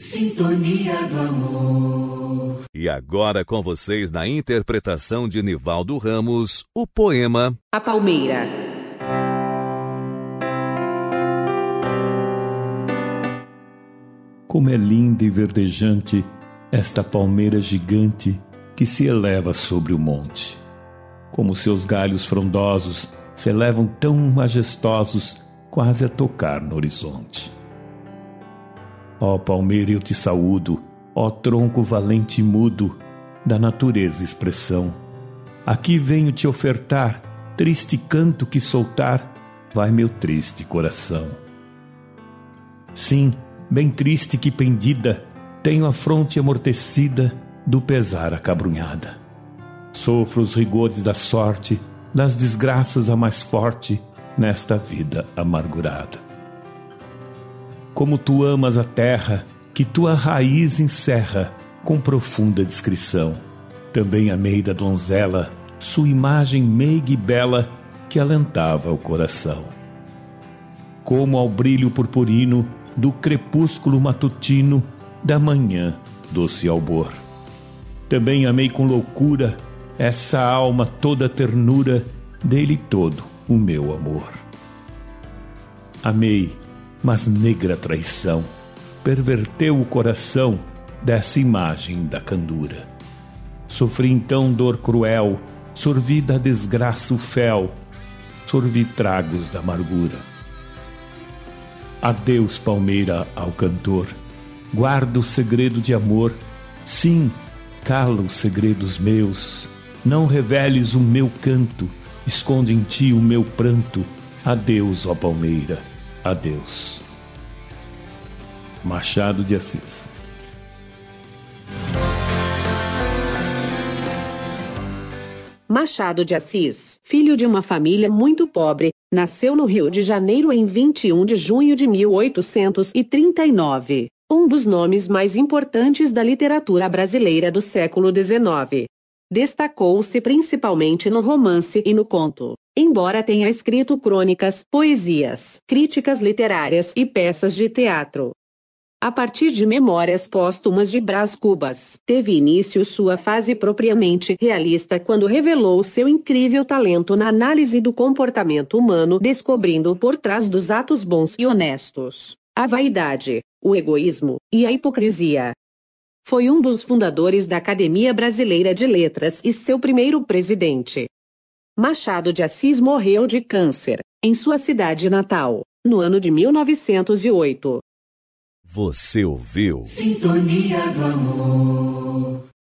Sintonia do amor. E agora com vocês na interpretação de Nivaldo Ramos, o poema A Palmeira. Como é linda e verdejante esta palmeira gigante que se eleva sobre o monte. Como seus galhos frondosos se elevam tão majestosos, quase a tocar no horizonte. Ó palmeira, eu te saúdo, ó tronco valente e mudo, da natureza expressão. Aqui venho te ofertar, triste canto que soltar, vai meu triste coração. Sim, bem triste que pendida, tenho a fronte amortecida do pesar acabrunhada. Sofro os rigores da sorte, das desgraças a mais forte nesta vida amargurada. Como tu amas a terra, que tua raiz encerra com profunda descrição. Também amei da donzela, sua imagem meiga e bela que alentava o coração. Como ao brilho purpurino do crepúsculo matutino da manhã doce albor. Também amei com loucura essa alma toda ternura dele todo o meu amor. Amei, mas negra traição perverteu o coração dessa imagem da candura. Sofri então dor cruel, sorvi da desgraça o fel, sorvi tragos da amargura. Adeus, palmeira, ao cantor, guarda o segredo de amor, sim, cala os segredos meus, não reveles o meu canto, esconde em ti o meu pranto. Adeus, ó palmeira, adeus. Machado de Assis Machado de Assis, filho de uma família muito pobre, nasceu no Rio de Janeiro em 21 de junho de 1839. Um dos nomes mais importantes da literatura brasileira do século XIX. Destacou-se principalmente no romance e no conto, embora tenha escrito crônicas, poesias, críticas literárias e peças de teatro. A partir de Memórias Póstumas de Brás Cubas, teve início sua fase propriamente realista quando revelou seu incrível talento na análise do comportamento humano, descobrindo por trás dos atos bons e honestos a vaidade, o egoísmo e a hipocrisia. Foi um dos fundadores da Academia Brasileira de Letras e seu primeiro presidente. Machado de Assis morreu de câncer, em sua cidade natal, no ano de 1908. Você ouviu? Sintonia do amor.